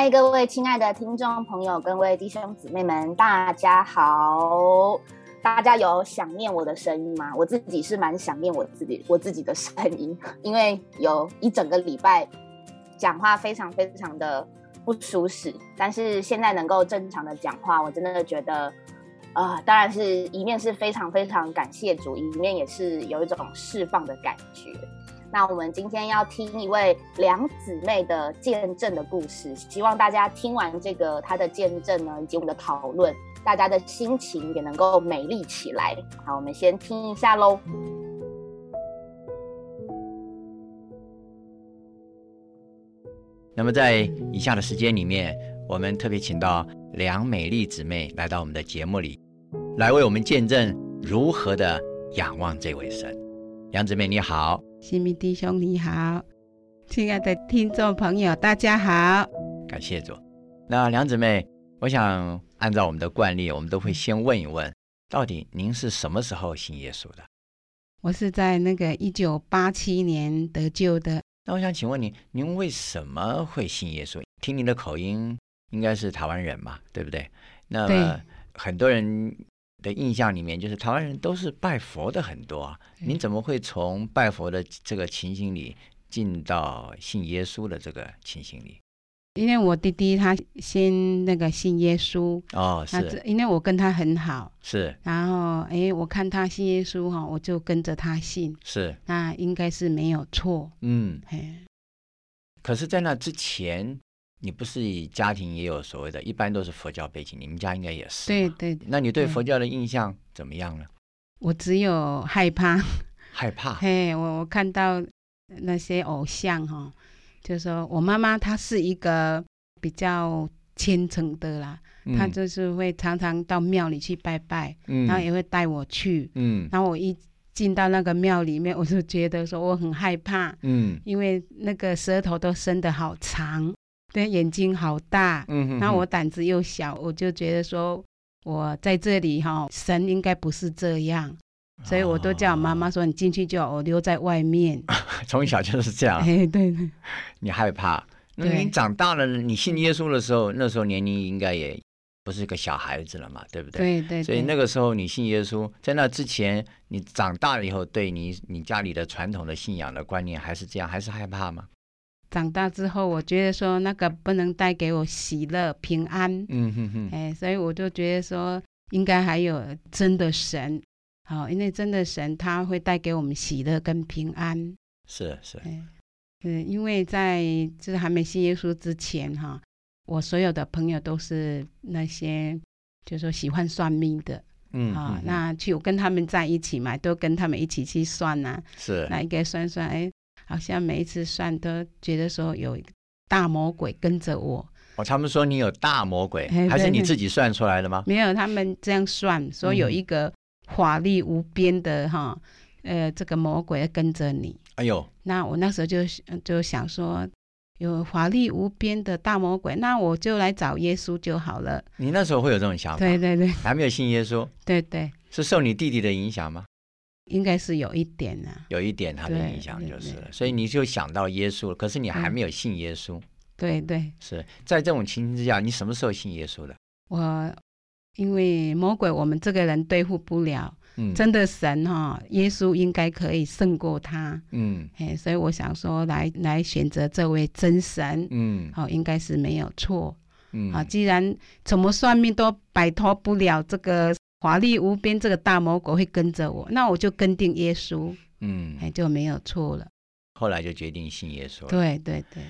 嗨，各位亲爱的听众朋友，各位弟兄姊妹们，大家好！大家有想念我的声音吗？我自己是蛮想念我自己我自己的声音，因为有一整个礼拜讲话非常非常的不舒适，但是现在能够正常的讲话，我真的觉得，呃，当然是一面是非常非常感谢主，一面也是有一种释放的感觉。那我们今天要听一位两姊妹的见证的故事，希望大家听完这个她的见证呢，以及我们的讨论，大家的心情也能够美丽起来。好，我们先听一下喽。那么在以下的时间里面，我们特别请到两美丽姊妹来到我们的节目里，来为我们见证如何的仰望这位神。两姊妹你好。新民弟兄你好，亲爱的听众朋友大家好，感谢主。那梁姊妹，我想按照我们的惯例，我们都会先问一问，到底您是什么时候信耶稣的？我是在那个一九八七年得救的。那我想请问你，您为什么会信耶稣？听您的口音，应该是台湾人嘛，对不对？那么很多人。的印象里面，就是台湾人都是拜佛的很多啊。您怎么会从拜佛的这个情形里进到信耶稣的这个情形里？因为我弟弟他先那个信耶稣哦，是，因为我跟他很好，是。然后哎，我看他信耶稣哈，我就跟着他信，是。那应该是没有错，嗯。可是，在那之前。你不是家庭也有所谓的，一般都是佛教背景，你们家应该也是。对对。那你对佛教的印象怎么样呢？我只有害怕。害怕。嘿，我我看到那些偶像哈，就是说我妈妈她是一个比较虔诚的啦，她就是会常常到庙里去拜拜，然后也会带我去。嗯。然后我一进到那个庙里面，我就觉得说我很害怕。嗯。因为那个舌头都伸得好长。对，眼睛好大，嗯，那我胆子又小，我就觉得说，我在这里哈，神应该不是这样，所以我都叫我妈妈说，你进去就好，我留在外面。从小就是这样，哎，对对，你害怕，那你长大了，你信耶稣的时候，那时候年龄应该也不是个小孩子了嘛，对不对？对对。所以那个时候你信耶稣，在那之前，你长大了以后，对你你家里的传统的信仰的观念还是这样，还是害怕吗？长大之后，我觉得说那个不能带给我喜乐平安，嗯哼哼，哎，所以我就觉得说应该还有真的神，好，因为真的神他会带给我们喜乐跟平安。是是，嗯，因为在就是还没信耶稣之前哈，我所有的朋友都是那些就说喜欢算命的，嗯，啊，那去我跟他们在一起嘛，都跟他们一起去算呐，是，那一个算算，哎。好像每一次算都觉得说有大魔鬼跟着我。哦，他们说你有大魔鬼，还是你自己算出来的吗？没有，他们这样算说有一个法力无边的哈，呃，这个魔鬼跟着你。哎呦，那我那时候就就想说，有法力无边的大魔鬼，那我就来找耶稣就好了。你那时候会有这种想法？对对对，还没有信耶稣。对对，是受你弟弟的影响吗？应该是有一点呢，有一点他的影响就是了，所以你就想到耶稣了。可是你还没有信耶稣。对对，是在这种情形之下，你什么时候信耶稣的？我因为魔鬼，我们这个人对付不了。嗯，真的神哈，耶稣应该可以胜过他。嗯，哎，所以我想说，来来选择这位真神。嗯，好，应该是没有错。嗯，啊，既然怎么算命都摆脱不了这个。华丽无边，这个大魔鬼会跟着我，那我就跟定耶稣，嗯，哎就没有错了。后来就决定信耶稣。对对对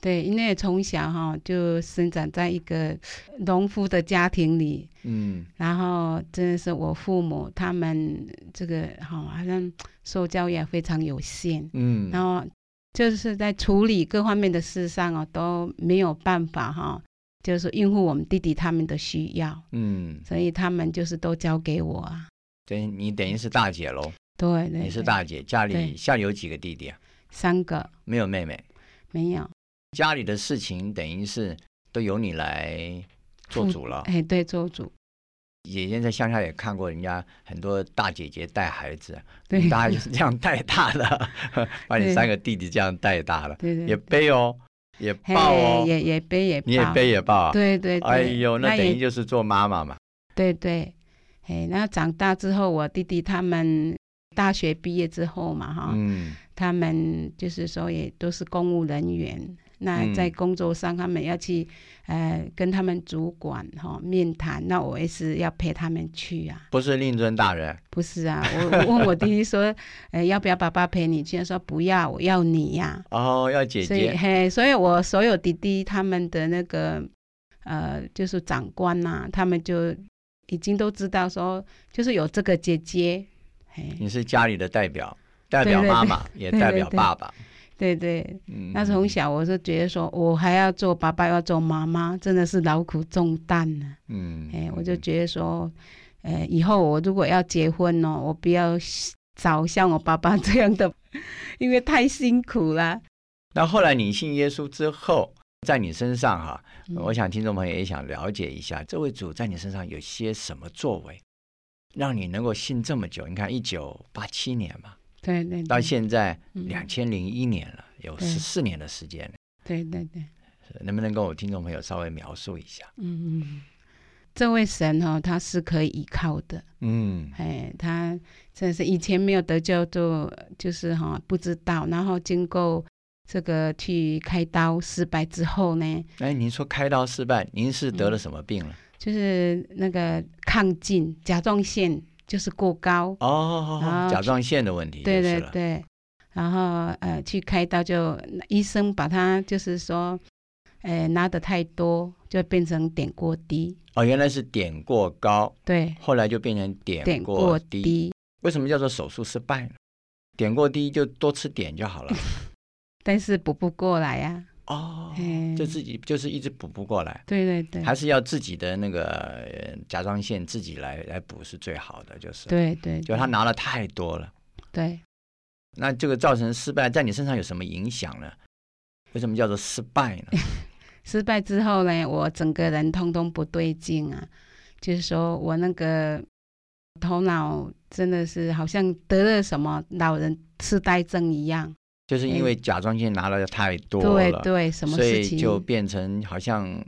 对，因为从小哈就生长在一个农夫的家庭里，嗯，然后真的是我父母他们这个哈好像受教也非常有限，嗯，然后就是在处理各方面的事上哦都没有办法哈。就是应付我们弟弟他们的需要，嗯，所以他们就是都交给我啊。对，你等于是大姐喽。对，你是大姐，家里下里有几个弟弟啊？三个。没有妹妹。没有。家里的事情等于是都由你来做主了。哎，对，做主。姐姐在乡下也看过人家很多大姐姐带孩子，对，大家就是这样带大的，把你三个弟弟这样带大了，对对，也背哦。也抱哦，也也背也抱，你也背也抱啊？对对，哎呦，那等于就是做妈妈嘛。对对，哎，那长大之后，我弟弟他们大学毕业之后嘛，哈，嗯，他们就是说也都是公务人员。那在工作上，他们要去，呃，跟他们主管哈面谈，那我也是要陪他们去啊。不是令尊大人。不是啊，我问我弟弟说，呃，要不要爸爸陪你去？他说不要，我要你呀。哦，要姐姐。所以嘿，所以我所有弟弟他们的那个，呃，就是长官呐，他们就已经都知道说，就是有这个姐姐。嘿你是家里的代表，代表妈妈，也代表爸爸。对对，嗯那从小我是觉得说，我还要做爸爸，要做妈妈，真的是劳苦重担呢。嗯，哎，我就觉得说，呃，以后我如果要结婚哦，我不要找像我爸爸这样的，因为太辛苦了。那后来你信耶稣之后，在你身上哈，我想听众朋友也想了解一下，这位主在你身上有些什么作为，让你能够信这么久？你看，一九八七年嘛。对对，到现在两千零一年了，有十四年的时间。对对对，能不能跟我听众朋友稍微描述一下？嗯嗯，这位神哈，他是可以依靠的。嗯，哎，他真是以前没有得救，就就是哈不知道，然后经过这个去开刀失败之后呢？哎，您说开刀失败，您是得了什么病了？就是那个亢进甲状腺。就是过高哦，甲状腺的问题。对对对，然后呃去开刀，就医生把他就是说，呃拿的太多，就变成点过低。哦，原来是点过高。对。后来就变成点过低。为什么叫做手术失败呢？点过低就多吃点就好了。但是补不过来呀。哦，就自己就是一直补不过来，对对对，还是要自己的那个甲状腺自己来来补是最好的，就是。对对，就他拿了太多了，对，那这个造成失败，在你身上有什么影响呢？为什么叫做失败呢？失败之后呢，我整个人通通不对劲啊，就是说我那个头脑真的是好像得了什么老人痴呆症一样。就是因为甲状腺拿了太多了，对对，什么事情，所以就变成好像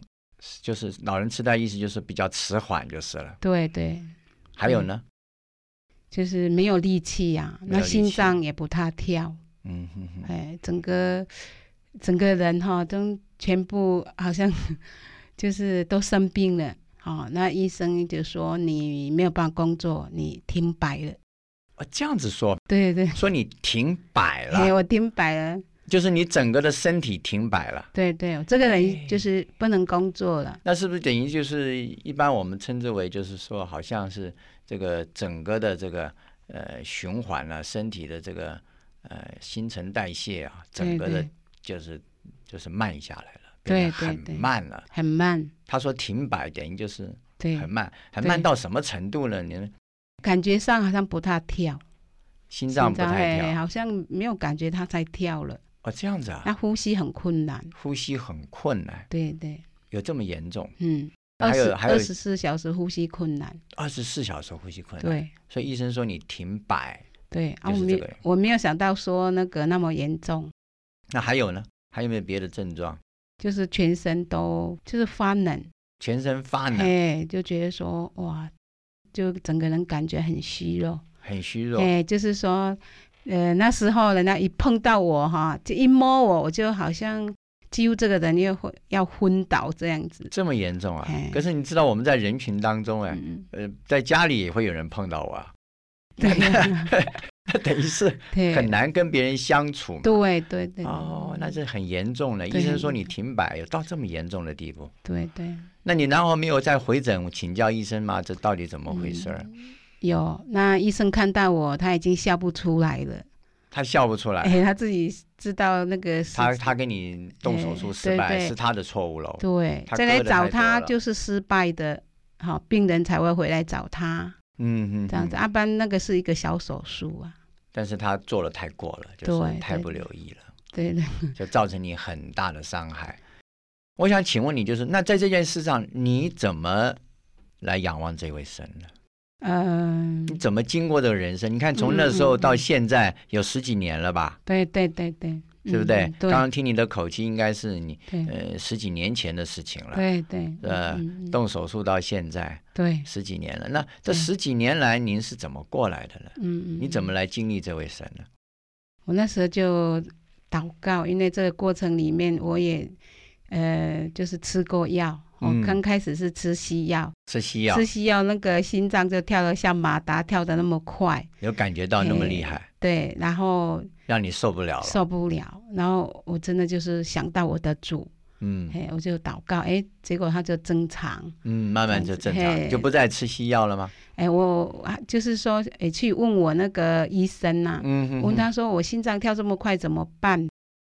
就是老人痴呆，意思就是比较迟缓就是了。对对，还有呢，就是没有力气呀，那心脏也不太跳。嗯哼哼，哎，整个整个人哈都全部好像就是都生病了。哦，那医生就说你没有办法工作，你停摆了。哦，这样子说，对对，说你停摆了，对我停摆了，就是你整个的身体停摆了。对对，这个人就是不能工作了。那是不是等于就是一般我们称之为就是说，好像是这个整个的这个呃循环啊，身体的这个呃新陈代谢啊，整个的就是就是慢下来了，对很慢了，很慢。他说停摆等于就是很慢，很慢到什么程度呢？你？感觉上好像不太跳，心脏不太跳，好像没有感觉它在跳了。哦，这样子啊？那呼吸很困难，呼吸很困难。对对，有这么严重？嗯，还有还有二十四小时呼吸困难，二十四小时呼吸困难。对，所以医生说你停摆。对啊，我没我没有想到说那个那么严重。那还有呢？还有没有别的症状？就是全身都就是发冷，全身发冷，哎，就觉得说哇。就整个人感觉很虚弱，很虚弱。哎，就是说，呃，那时候人家一碰到我哈，就一摸我，我就好像几乎这个人又会要昏倒这样子。这么严重啊？可是你知道我们在人群当中哎，呃，在家里也会有人碰到我。对，等于是很难跟别人相处。对对对。哦，那是很严重的。医生说你停摆，有到这么严重的地步。对对。那你然后没有再回诊请教医生吗？这到底怎么回事？有，那医生看到我，他已经笑不出来了。他笑不出来。哎，他自己知道那个。他他给你动手术失败是他的错误了。对，再来找他就是失败的，好病人才会回来找他。嗯嗯，这样子，阿班那个是一个小手术啊，但是他做的太过了，就是太不留意了，对对，就造成你很大的伤害。我想请问你，就是那在这件事上，你怎么来仰望这位神呢？嗯，你怎么经过这个人生？你看从那时候到现在有十几年了吧？对对对对，对不对？刚刚听你的口气，应该是你对呃十几年前的事情了。对对，呃动手术到现在对，十几年了，那这十几年来您是怎么过来的呢？嗯嗯，你怎么来经历这位神呢？我那时候就祷告，因为这个过程里面我也呃就是吃过药，我、嗯。刚开始是吃西药，吃西药。吃西药那个心脏就跳得像马达跳得那么快，有感觉到那么厉害，对，然后让你受不了了。受不了，然后我真的就是想到我的主，嗯。哎，我就祷告，哎，结果他就正常，嗯，慢慢就正常，嘿。就不再吃西药了吗？哎，我啊就是说，哎，去问我那个医生呐、嗯哼问他说我心脏跳这么快怎么办？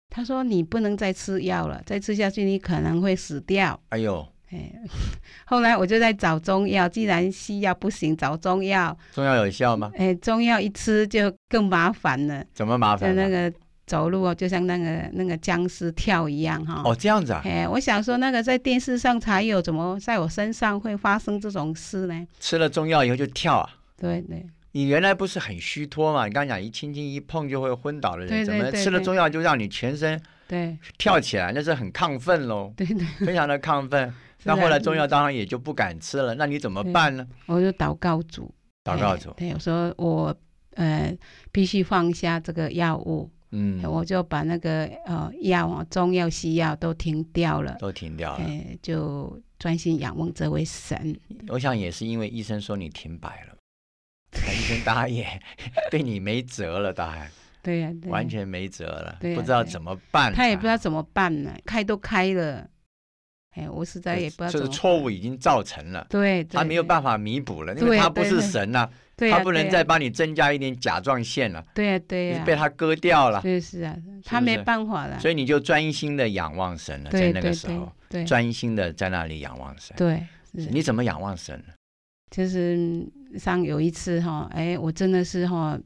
他说你不能再吃药了，再吃下去你可能会死掉。哎呦，哎，后来我就在找中药，既然西药不行，找中药。中药有效吗？哎，中药一吃就更麻烦了，怎么麻就烦就？那个走路哦，就像那个那个僵尸跳一样哈。哦，这样子啊，哎，我想说那个在电视上才有，怎么在我身上会发生这种事呢？吃了中药以后就跳啊。对对你原来不是很虚脱嘛？你刚刚讲一轻轻一碰就会昏倒的人，对对怎么吃了中药就让你全身对跳起来？那是很亢奋喽，对对，非常的亢奋。那后来中药当然也就不敢吃了，那你怎么办呢？我就祷告主，祷告主，对，我说我呃必须放下这个药物，嗯，我就把那个呃药啊，中药、西药都停掉了，都停掉了。哎，就专心仰望这位神。我想也是因为医生说你停摆了，那医生大概也 对你没辙了，大概对呀、对完全没辙了，不知道怎么办。他也不知道怎么办呢，开都开了，哎，我实在也不知道这个错误已经造成了，对，他没有办法，弥补了，因为他不是神呐，他不能再帮你增加一点甲状腺了，对呀对被他割掉了，对是啊，他没办法了，所以你就专心的仰望神了，在那个时候，对专心的在那里仰望神。对，你怎么仰望神呢？就是像有一次哈，哎，我真的是哈，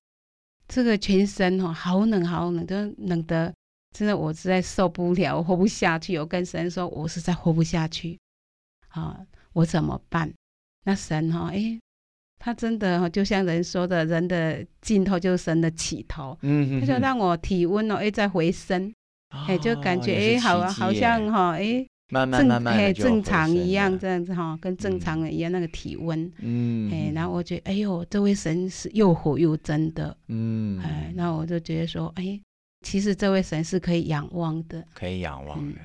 这个全身哈好冷好冷，都冷的，真的我实在受不了，我活不下去。我跟神说，我实在活不下去，啊，我怎么办？那神哈，哎，他真的哈，就像人说的，人的尽头就是神的起头，嗯他就让我体温哦，哎，再回升，哎，就感觉哎，好好像哈，哎。慢慢正慢慢正常一样这样子哈，跟正常人一样那个体温，嗯，哎，然后我觉得哎呦，这位神是又火又真的，嗯，哎，那我就觉得说，哎，其实这位神是可以仰望的，可以仰望嗯。的。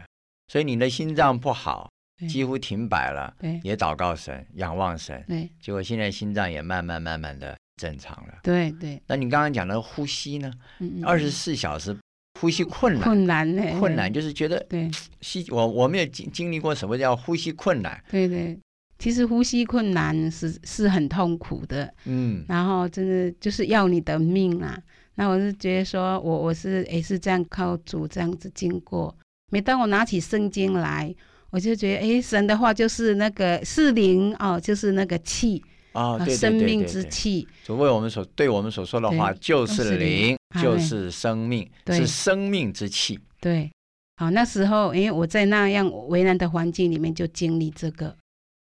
所以你的心脏不好，对。几乎停摆了，对。也祷告神，仰望神，对。结果现在心脏也慢慢慢慢的正常了。对对，那你刚刚讲的呼吸呢？嗯嗯二十四小时呼吸困难，困难呢，困难就是觉得对。吸我我没有经经历过什么叫呼吸困难，对对，其实呼吸困难是是很痛苦的，嗯。然后真的就是要你的命啊。那我是觉得说我我是也是这样靠主这样子经过。每当我拿起圣经来，我就觉得，哎，神的话就是那个是灵哦，就是那个气，哦，对对生命之气。主为我们所对我们所说的话就就是是灵就是生命，对是生命之气。对，好，那时候，因为我在那样为难的环境里面就经历这个，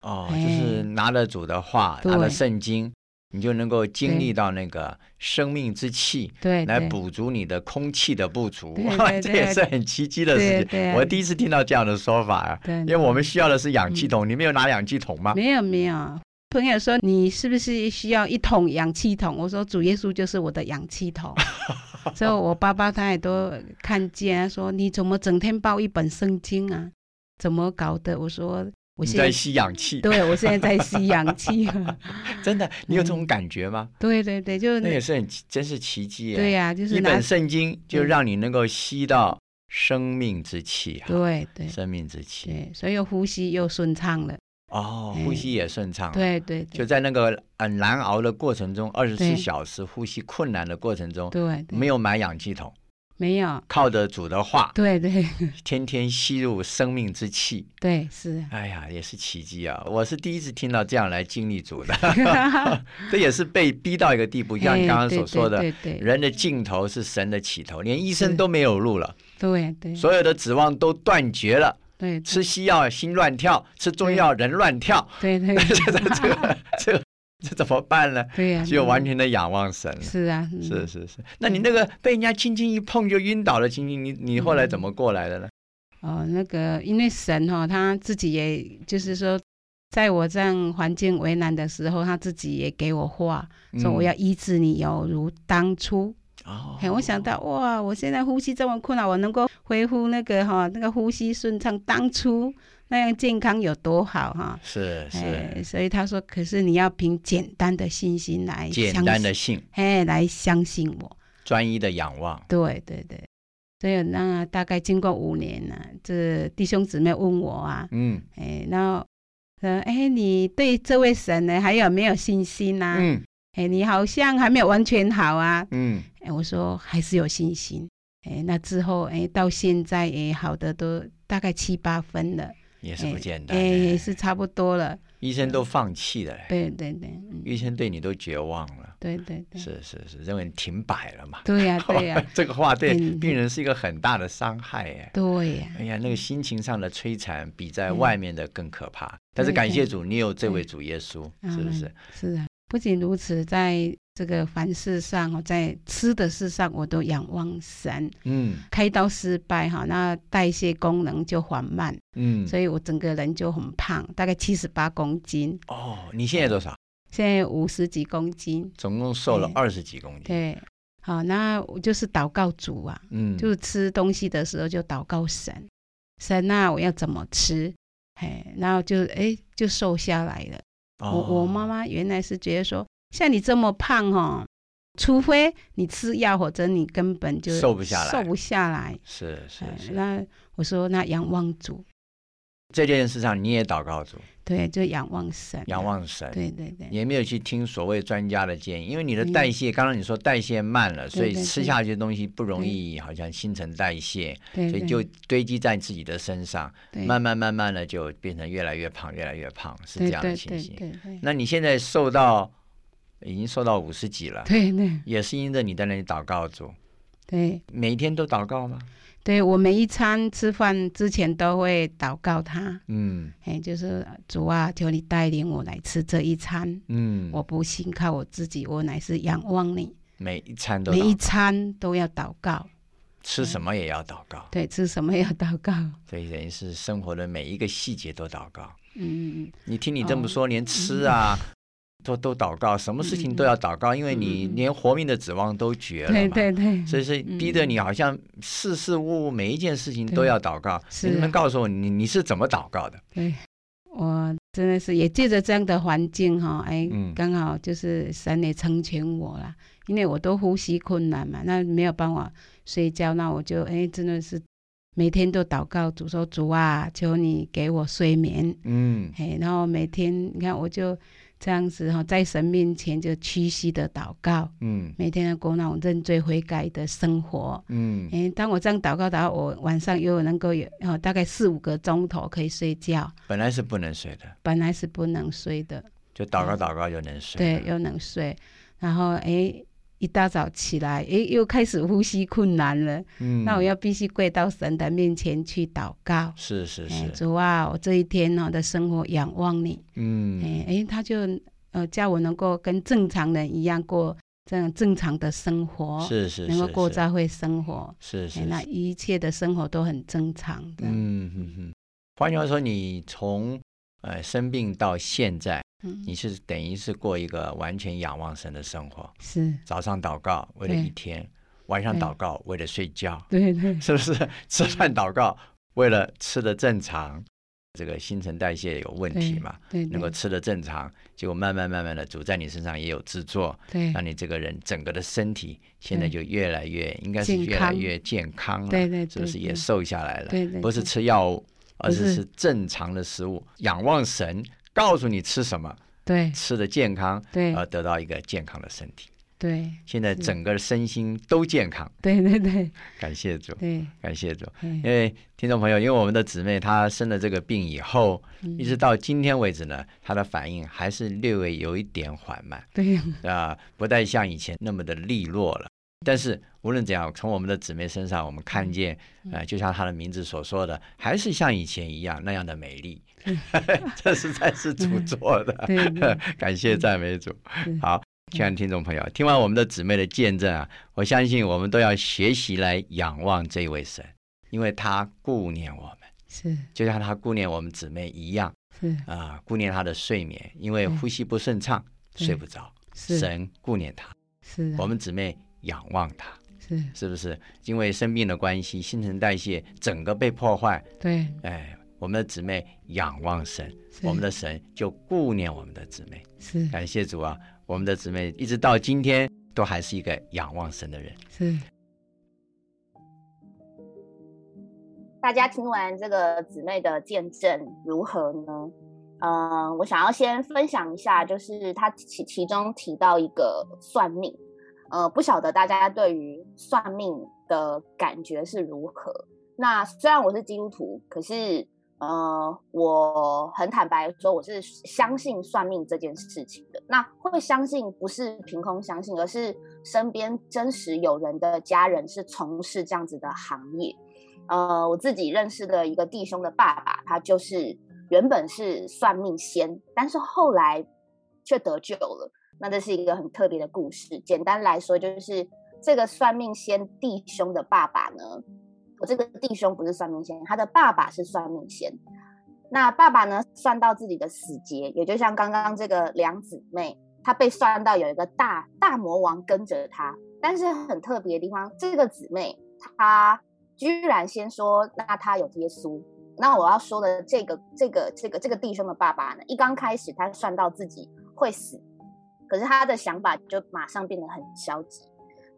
哦，哎就是拿了主的话，拿了圣经，你就能够经对历到那个生命之气，来补足你的空气的不足。这也是很奇迹的事情。我第一次听到这样的说法啊，对，因为我们需要的是氧气筒，你没有拿氧气筒吗？没有没有。朋友说你是不是需要一桶氧气筒？我说主耶稣就是我的氧气筒。所以我爸爸他也都看见，他说你怎么整天抱一本圣经啊？怎么搞的？我说我现在你在吸氧气，对我现在在吸氧气。真的，你有这种感觉吗？对对对，就是那也是很真是奇迹。对呀、就是拿一本圣经就让你能够吸到生命之气啊，对对生命之气。对，所以又呼吸又顺畅了。哦，哎呼吸也顺畅。。对对对就在那个很难熬的过程中，二十四小时呼吸困难的过程中，对，对没有买氧气筒，没有，靠着主的话，对对。天天吸入生命之气。对是。啊，哎呀，也是奇迹啊！我是第一次听到这样来经历主的，这也是被逼到一个地步，像你刚刚所说的，哎对对对。人的尽头是神的起头，连医生都没有路了，对对。所有的指望都断绝了。对吃西药心乱跳，吃中药人乱跳，对对。这个这个 这怎么办呢？对呀，只有完全的仰望神了。是啊，是是是。那你那个被人家轻轻一碰就晕倒了，轻轻，你你后来怎么过来的呢？哦，那个因为神哈，他自己也就是说，在我这样环境为难的时候，他自己也给我话，说我要医治你，犹如当初。哦，我想到哇，我现在呼吸这么困难，我能够恢复那个哈，那个呼吸顺畅，当初那样健康有多好哈？是是，所以他说，可是你要凭简单的信心来，简单的信，哎，来相信我，专一的仰望。对对对，所以那大概经过五年了，这弟兄姊妹问我啊，嗯，哎，然后说，哎，你对这位神呢还有没有信心呢？嗯。哎，你好像还没有完全好啊。嗯，哎，我说还是有信心。哎，那之后，哎，到现在，哎，好的都大概七八分了，也是不简单。哎，也是差不多了。医生都放弃了。对对对，医生对你都绝望了。对对对，是是是，认为你停摆了嘛？对呀 对呀，这个话对病人是一个很大的伤害哎。对呀。哎呀，那个心情上的摧残比在外面的更可怕。但是感谢主，你有这位主耶稣，是不是？是啊。不仅如此，在这个凡事上哈，在吃的事上，我都仰望神。嗯，开刀失败哈，那代谢功能就缓慢。嗯，所以我整个人就很胖，大概七十八公斤。哦，你现在多少？现在五十几公斤，总共瘦了二十几公斤。对，好，那我就是祷告主啊，嗯，就是吃东西的时候就祷告神，神啊，我要怎么吃？哎，然后就哎就瘦下来了。我我妈妈原来是觉得说，像你这么胖哦，除非你吃药，或者你根本就瘦不下来，瘦不下来。是是是。那我说，那仰望主，这件事上你也祷告主，对，就仰望神，仰望神。对对对。也没有去听所谓专家的建议，因为你的代谢，刚刚你说代谢慢了，所以吃下去的东西不容易，好像新陈代谢，所以就堆积在自己的身上，慢慢慢慢的就变成越来越胖，越来越胖，是这样的情形。那你现在瘦到已经瘦到五十几了，对对，也是因着你在那里祷告主，对，每天都祷告吗？对我每一餐吃饭之前都会祷告他，嗯，哎，就是主啊，求你带领我来吃这一餐，嗯，我不信靠我自己，我乃是仰望你。每一餐都每一餐都要祷告，吃什么也要祷告，对，吃什么也要祷告，所以等于是生活的每一个细节都祷告。嗯，你听你这么说，连吃啊。都都祷告，什么事情都要祷告，因为你连活命的指望都绝了嘛。对对对。所以是逼得你好像事事物物每一件事情都要祷告。你能告诉我，你你是怎么祷告的？对，我真的是也借着这样的环境哈，哎，刚好就是神也成全我了，因为我都呼吸困难嘛，那没有办法睡觉，那我就哎真的是每天都祷告主说主啊，求你给我睡眠。嗯。哎，然后每天你看我就。这样子哈，在神面前就屈膝的祷告，嗯，每天要过那种认罪悔改的生活，嗯，哎，当我这样祷告，祷告，我晚上又能够有哦，大概四五个钟头可以睡觉。本来是不能睡的，本来是不能睡的，就祷告祷告又能睡，对，又能睡，然后哎。一大早起来，诶，又开始呼吸困难了。嗯，那我要必须跪到神的面前去祷告。是是是，主啊，我这一天呢的生活仰望你。嗯，哎哎，他就呃叫我能够跟正常人一样过这样正常的生活。是是是，能够过教会生活。是是，那一切的生活都很正常的。嗯嗯嗯。换句话说，你从呃生病到现在。你是等于是过一个完全仰望神的生活，是。早上祷告为了一天，晚上祷告为了睡觉，对对，是不是？吃饭祷告为了吃的正常，这个新陈代谢有问题嘛？对，能够吃的正常，结果慢慢慢慢的主在你身上也有制作，对，让你这个人整个的身体现在就越来越应该是越来越健康了，对对，是不是？也瘦下来了？对对，不是吃药物，而是。是正常的食物，仰望神。告诉你吃什么，对，吃的健康，对，而得到一个健康的身体，对。现在整个身心都健康，对对对，感谢主，对，感谢主。因为听众朋友，因为我们的姊妹她生了这个病以后，一直到今天为止呢，她的反应还是略微有一点缓慢，对，啊，不再像以前那么的利落了。但是无论怎样，从我们的姊妹身上，我们看见，呃，就像她的名字所说的，还是像以前一样那样的美丽。这实在是主做的，感谢赞美主。好，亲爱的听众朋友，听完我们的姊妹的见证啊，我相信我们都要学习来仰望这位神，因为他顾念我们，是。就像他顾念我们姊妹一样，是。啊，顾念他的睡眠，因为呼吸不顺畅，睡不着，神顾念他，是我们姊妹。仰望他，是。是不是？因为生病的关系，新陈代谢整个被破坏。对，哎，我们的姊妹仰望神，我们的神就顾念我们的姊妹。是，感谢主啊！我们的姊妹一直到今天都还是一个仰望神的人。是。大家听完这个姊妹的见证如何呢？嗯，我想要先分享一下，就是她其其中提到一个算命。呃，不晓得大家对于算命的感觉是如何？那虽然我是基督徒，可是呃，我很坦白说，我是相信算命这件事情的。那会相信不是凭空相信，而是身边真实有人的家人是从事这样子的行业。呃，我自己认识的一个弟兄的爸爸，他就是原本是算命仙，但是后来却得救了。那这是一个很特别的故事。简单来说，就是这个算命仙弟兄的爸爸呢，我这个弟兄不是算命先生，他的爸爸是算命仙。那爸爸呢，算到自己的死劫，也就像刚刚这个两姊妹，她被算到有一个大大魔王跟着她。但是很特别的地方，这个姊妹她居然先说，那她有耶稣。那我要说的这个这个这个这个弟兄的爸爸呢，一刚开始他算到自己会死。可是他的想法就马上变得很消极。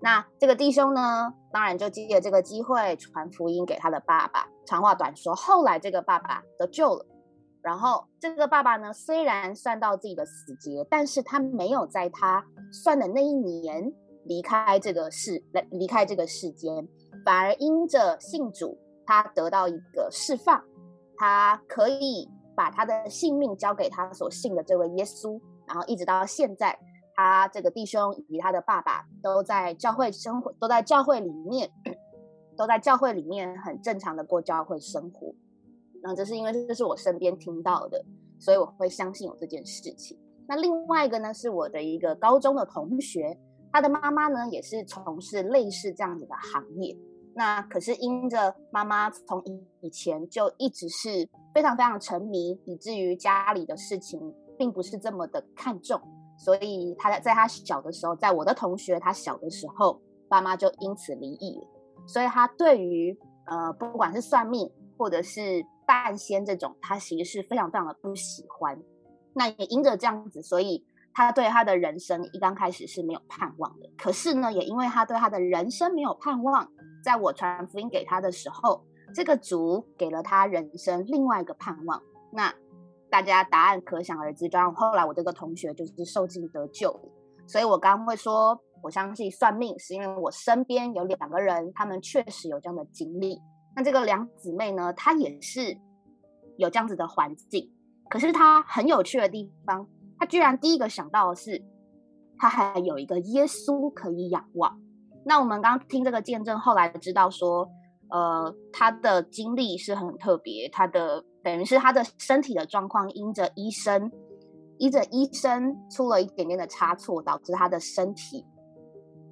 那这个弟兄呢，当然就借着这个机会传福音给他的爸爸。长话短说，后来这个爸爸得救了。然后这个爸爸呢，虽然算到自己的死劫，但是他没有在他算的那一年离开这个世，来离开这个世间，反而因着信主，他得到一个释放，他可以把他的性命交给他所信的这位耶稣。然后一直到现在，他这个弟兄以及他的爸爸都在教会生活，都在教会里面，都在教会里面很正常的过教会生活。那这是因为这是我身边听到的，所以我会相信有这件事情。那另外一个呢，是我的一个高中的同学，他的妈妈呢也是从事类似这样子的行业。那可是因着妈妈从以以前就一直是非常非常沉迷，以至于家里的事情。并不是这么的看重，所以他在在他小的时候，在我的同学他小的时候，爸妈就因此离异了。所以他对于呃不管是算命或者是半仙这种，他其实是非常非常的不喜欢。那也因着这样子，所以他对他的人生一刚开始是没有盼望的。可是呢，也因为他对他的人生没有盼望，在我传福音给他的时候，这个主给了他人生另外一个盼望。那。大家答案可想而知，就让后来我这个同学就是受尽得救。所以我刚刚会说，我相信算命，是因为我身边有两个人，他们确实有这样的经历。那这个两姊妹呢，她也是有这样子的环境，可是她很有趣的地方，她居然第一个想到的是，她还有一个耶稣可以仰望。那我们刚刚听这个见证，后来知道说，呃，她的经历是很特别，她的。等于是他的身体的状况，因着医生，因着医生出了一点点的差错，导致他的身体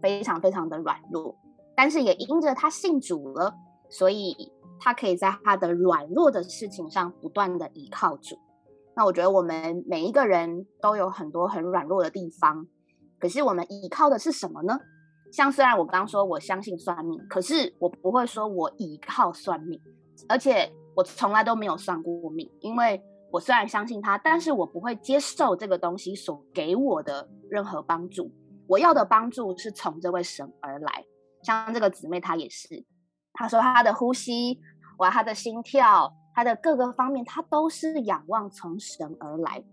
非常非常的软弱。但是也因着他信主了，所以他可以在他的软弱的事情上不断的依靠主。那我觉得我们每一个人都有很多很软弱的地方，可是我们依靠的是什么呢？像虽然我刚说我相信算命，可是我不会说我依靠算命，而且。我从来都没有算过命，因为我虽然相信他，但是我不会接受这个东西所给我的任何帮助。我要的帮助是从这位神而来。像这个姊妹，她也是，她说她的呼吸，哇，她的心跳，她的各个方面，她都是仰望从神而来。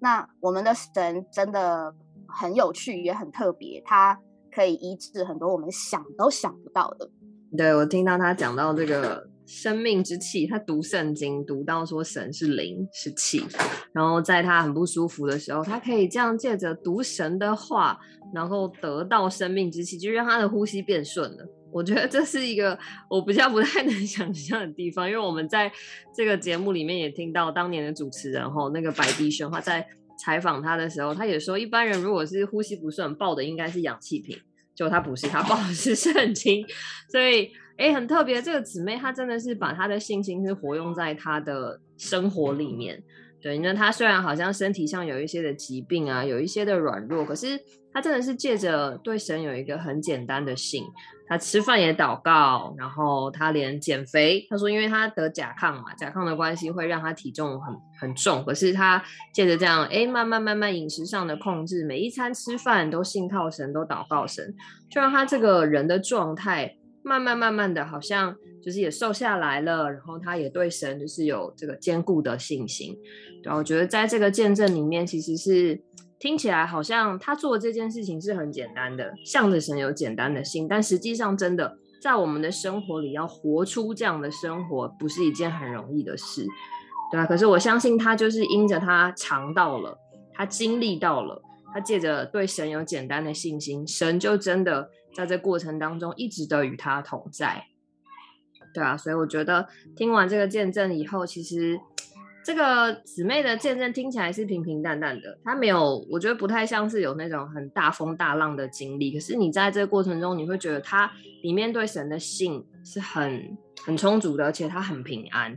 那我们的神真的很有趣，也很特别，他可以医治很多我们想都想不到的。对我听到他讲到这个。生命之气，他读圣经读到说神是灵是气，然后在他很不舒服的时候，他可以这样借着读神的话，然后得到生命之气，就让他的呼吸变顺了。我觉得这是一个 我比较不太能想象的地方，因为我们在这个节目里面也听到当年的主持人吼那个白碧轩，他在采访他的时候，他也说一般人如果是呼吸不顺，抱的应该是氧气瓶，就他不是，他抱的是圣经，所以哎很特别，这个姊妹她真的是把她的信心是活用在她的生活里面。对，那他虽然好像身体上有一些的疾病啊，有一些的软弱，可是他真的是借着对神有一个很简单的信。他吃饭也祷告，然后他连减肥，他说因为他得甲亢嘛，甲亢的关系会让他体重很很重，可是他借着这样，哎，慢慢慢慢饮食上的控制，每一餐吃饭都信靠神，都祷告神，就让他这个人的状态慢慢慢慢的好像就是也瘦下来了，然后他也对神就是有这个坚固的信心，对，我觉得在这个见证里面其实是。听起来好像他做这件事情是很简单的，向着神有简单的心，但实际上真的在我们的生活里要活出这样的生活，不是一件很容易的事，对吧？可是我相信他就是因着他尝到了，他经历到了，他借着对神有简单的信心，神就真的在这过程当中一直都与他同在，对啊，所以我觉得听完这个见证以后，其实。这个姊妹的见证听起来是平平淡淡的，她没有，我觉得不太像是有那种很大风大浪的经历。可是你在这个过程中，你会觉得她里面对神的信是很很充足的，而且她很平安。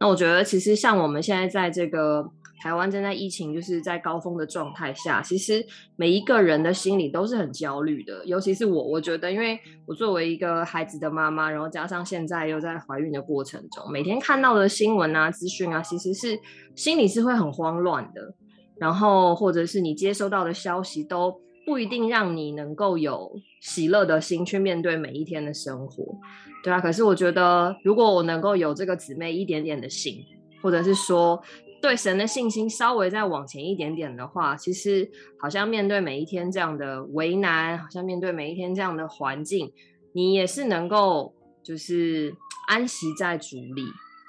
那我觉得其实像我们现在在这个。台湾正在疫情就是在高峰的状态下，其实每一个人的心里都是很焦虑的，尤其是我，我觉得，因为我作为一个孩子的妈妈，然后加上现在又在怀孕的过程中，每天看到的新闻啊、资讯啊，其实是心里是会很慌乱的，然后或者是你接收到的消息都不一定让你能够有喜乐的心去面对每一天的生活，对啊。可是我觉得，如果我能够有这个姊妹一点点的心，或者是说。对神的信心稍微再往前一点点的话，其实好像面对每一天这样的为难，好像面对每一天这样的环境，你也是能够就是安息在主里，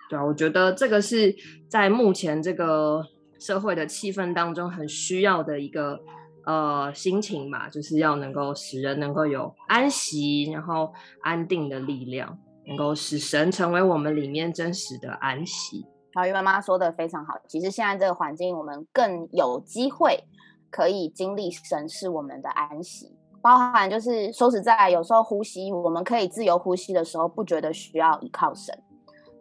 对啊，我觉得这个是在目前这个社会的气氛当中很需要的一个呃心情吧，就是要能够使人能够有安息，然后安定的力量，能够使神成为我们里面真实的安息。小鱼妈妈说的非常好。其实现在这个环境，我们更有机会可以经历神是我们的安息，包含就是说实在，有时候呼吸，我们可以自由呼吸的时候，不觉得需要依靠神。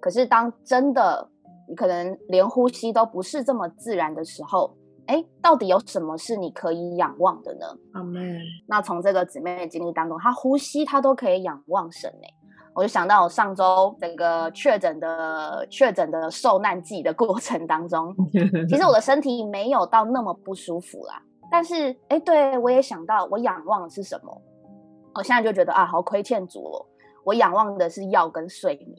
可是当真的你可能连呼吸都不是这么自然的时候，哎，到底有什么是你可以仰望的呢？阿门。那从这个姊妹的经历当中，她呼吸她都可以仰望神呢。我就想到我上周整个确诊的确诊的受难记的过程当中，其实我的身体没有到那么不舒服啦。但是，哎，对我也想到我仰望的是什么？我现在就觉得啊，好亏欠主哦。我仰望的是药跟睡眠。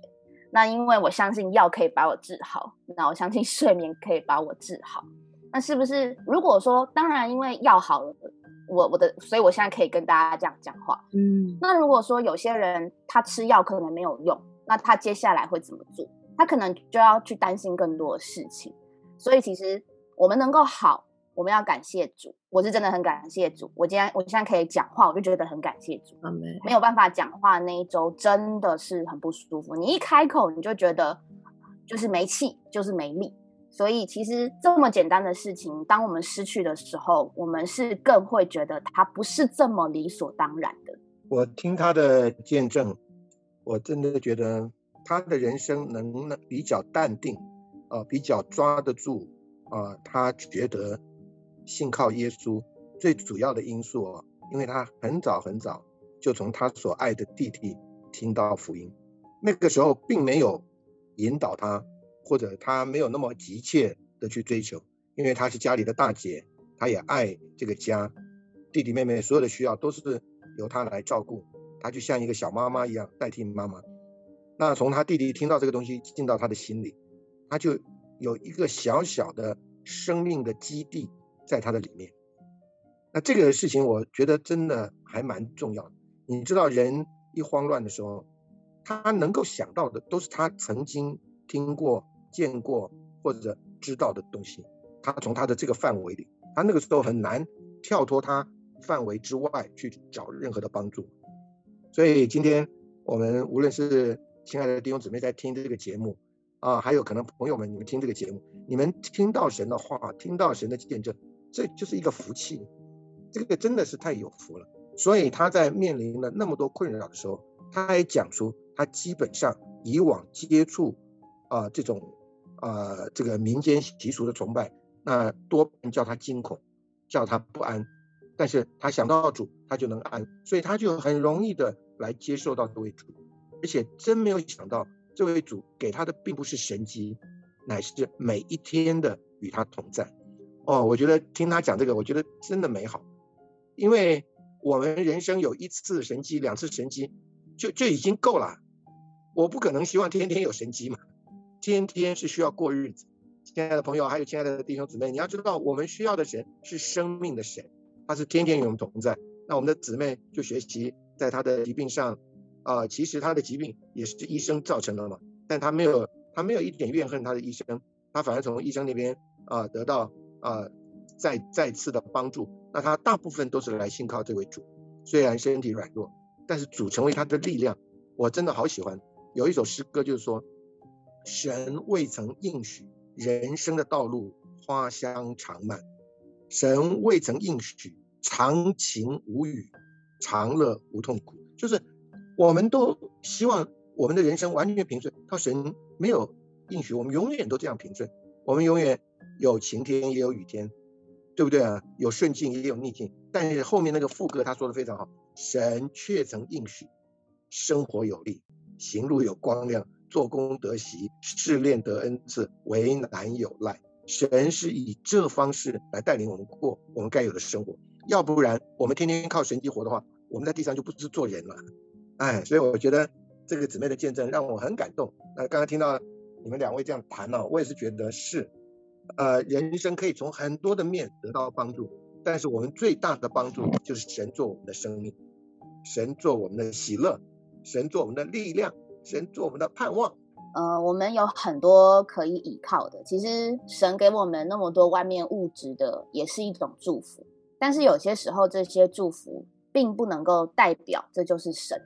那因为我相信药可以把我治好，那我相信睡眠可以把我治好。那是不是？如果说，当然，因为药好了。我我的，所以我现在可以跟大家这样讲话。嗯，那如果说有些人他吃药可能没有用，那他接下来会怎么做？他可能就要去担心更多的事情。所以其实我们能够好，我们要感谢主。我是真的很感谢主。我今天我现在可以讲话，我就觉得很感谢主。没有办法讲话那一周真的是很不舒服。你一开口你就觉得就是没气，就是没力。所以，其实这么简单的事情，当我们失去的时候，我们是更会觉得它不是这么理所当然的。我听他的见证，我真的觉得他的人生能比较淡定，啊，比较抓得住，啊，他觉得信靠耶稣最主要的因素哦，因为他很早很早就从他所爱的弟弟听到福音，那个时候并没有引导他。或者他没有那么急切的去追求，因为他是家里的大姐，他也爱这个家，弟弟妹妹所有的需要都是由他来照顾，他就像一个小妈妈一样代替妈妈。那从他弟弟听到这个东西进到他的心里，他就有一个小小的生命的基地在他的里面。那这个事情我觉得真的还蛮重要的。你知道，人一慌乱的时候，他能够想到的都是他曾经听过、见过或者知道的东西。他从他的这个范围里，他那个时候很难跳脱他范围之外去找任何的帮助。所以今天我们无论是亲爱的弟兄姊妹在听这个节目啊，还有可能朋友们你们听这个节目，你们听到神的话，听到神的见证，这就是一个福气。这个真的是太有福了。所以他在面临了那么多困扰的时候，他还讲出他基本上以往接触啊这种啊这个民间习俗的崇拜。那多半叫他惊恐，叫他不安，但是他想到主，他就能安，所以他就很容易的来接受到这位主，而且真没有想到这位主给他的并不是神迹，乃是每一天的与他同在。哦，我觉得听他讲这个，我觉得真的美好，因为我们人生有一次神迹、两次神迹，就就已经够了，我不可能希望天天有神迹嘛，天天是需要过日子。亲爱的朋友，还有亲爱的弟兄姊妹，你要知道，我们需要的神是生命的神，他是天天与我们同在。那我们的姊妹就学习在他的疾病上，啊，其实他的疾病也是医生造成的嘛，但他没有，他没有一点怨恨他的医生，他反而从医生那边啊得到啊再再次的帮助。那他大部分都是来信靠这位主，虽然身体软弱，但是主成为他的力量。我真的好喜欢，有一首诗歌就是说，神未曾应许。人生的道路花香长漫，神未曾应许长情无语，长乐无痛苦。就是我们都希望我们的人生完全平顺，靠神没有应许我们永远都这样平顺。我们永远有晴天也有雨天，对不对啊？有顺境也有逆境。但是后面那个副歌他说的非常好，神却曾应许生活有力，行路有光亮。做工得喜，试炼得恩赐，为难有赖。神是以这方式来带领我们过我们该有的生活，要不然我们天天靠神机活的话，我们在地上就不是做人了。哎，所以我觉得这个姊妹的见证让我很感动。那刚刚听到你们两位这样谈呢，我也是觉得是，呃，人生可以从很多的面得到帮助，但是我们最大的帮助就是神做我们的生命，神做我们的喜乐，神做我们的力量。神做我们的盼望，呃，我们有很多可以依靠的。其实神给我们那么多外面物质的，也是一种祝福。但是有些时候，这些祝福并不能够代表这就是神。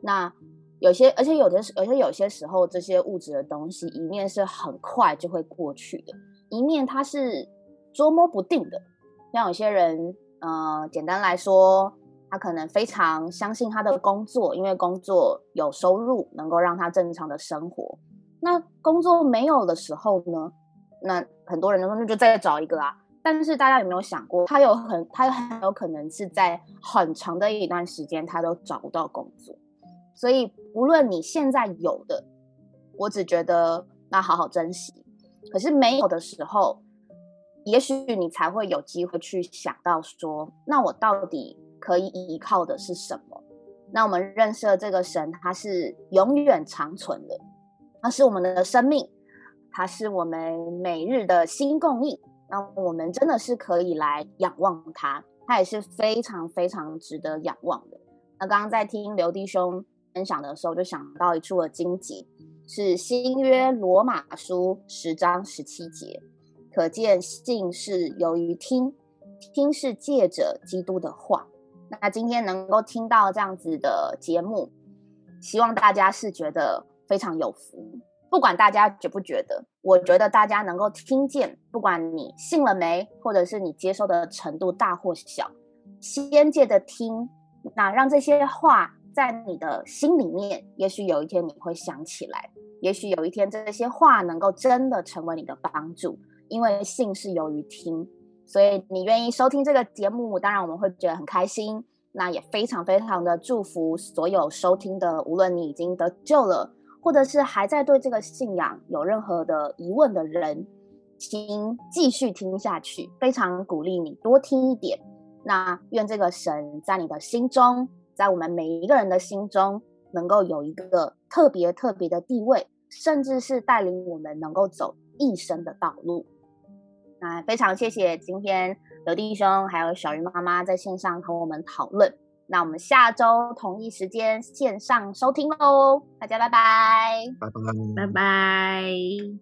那有些，而且有的，而且有些时候，这些物质的东西，一面是很快就会过去的，一面它是捉摸不定的。像有些人，呃，简单来说。他可能非常相信他的工作，因为工作有收入，能够让他正常的生活。那工作没有的时候呢？那很多人都说那就再找一个啊。但是大家有没有想过，他有很他很有可能是在很长的一段时间他都找不到工作。所以无论你现在有的，我只觉得那好好珍惜。可是没有的时候，也许你才会有机会去想到说，那我到底。可以依靠的是什么？那我们认识了这个神，他是永远长存的，他是我们的生命，他是我们每日的新供应。那我们真的是可以来仰望他，他也是非常非常值得仰望的。那刚刚在听刘弟兄分享的时候，就想到一处的经节，是新约罗马书十章十七节，可见信是由于听，听是借着基督的话。那今天能够听到这样子的节目，希望大家是觉得非常有福。不管大家觉不觉得，我觉得大家能够听见，不管你信了没，或者是你接受的程度大或小，先借着听，那让这些话在你的心里面，也许有一天你会想起来，也许有一天这些话能够真的成为你的帮助，因为信是由于听。所以你愿意收听这个节目，当然我们会觉得很开心。那也非常非常的祝福所有收听的，无论你已经得救了，或者是还在对这个信仰有任何的疑问的人，请继续听下去。非常鼓励你多听一点。那愿这个神在你的心中，在我们每一个人的心中，能够有一个特别特别的地位，甚至是带领我们能够走一生的道路。那非常谢谢今天刘弟兄还有小鱼妈妈在线上和我们讨论。那我们下周同一时间线上收听喽，大家拜拜，拜拜，拜拜。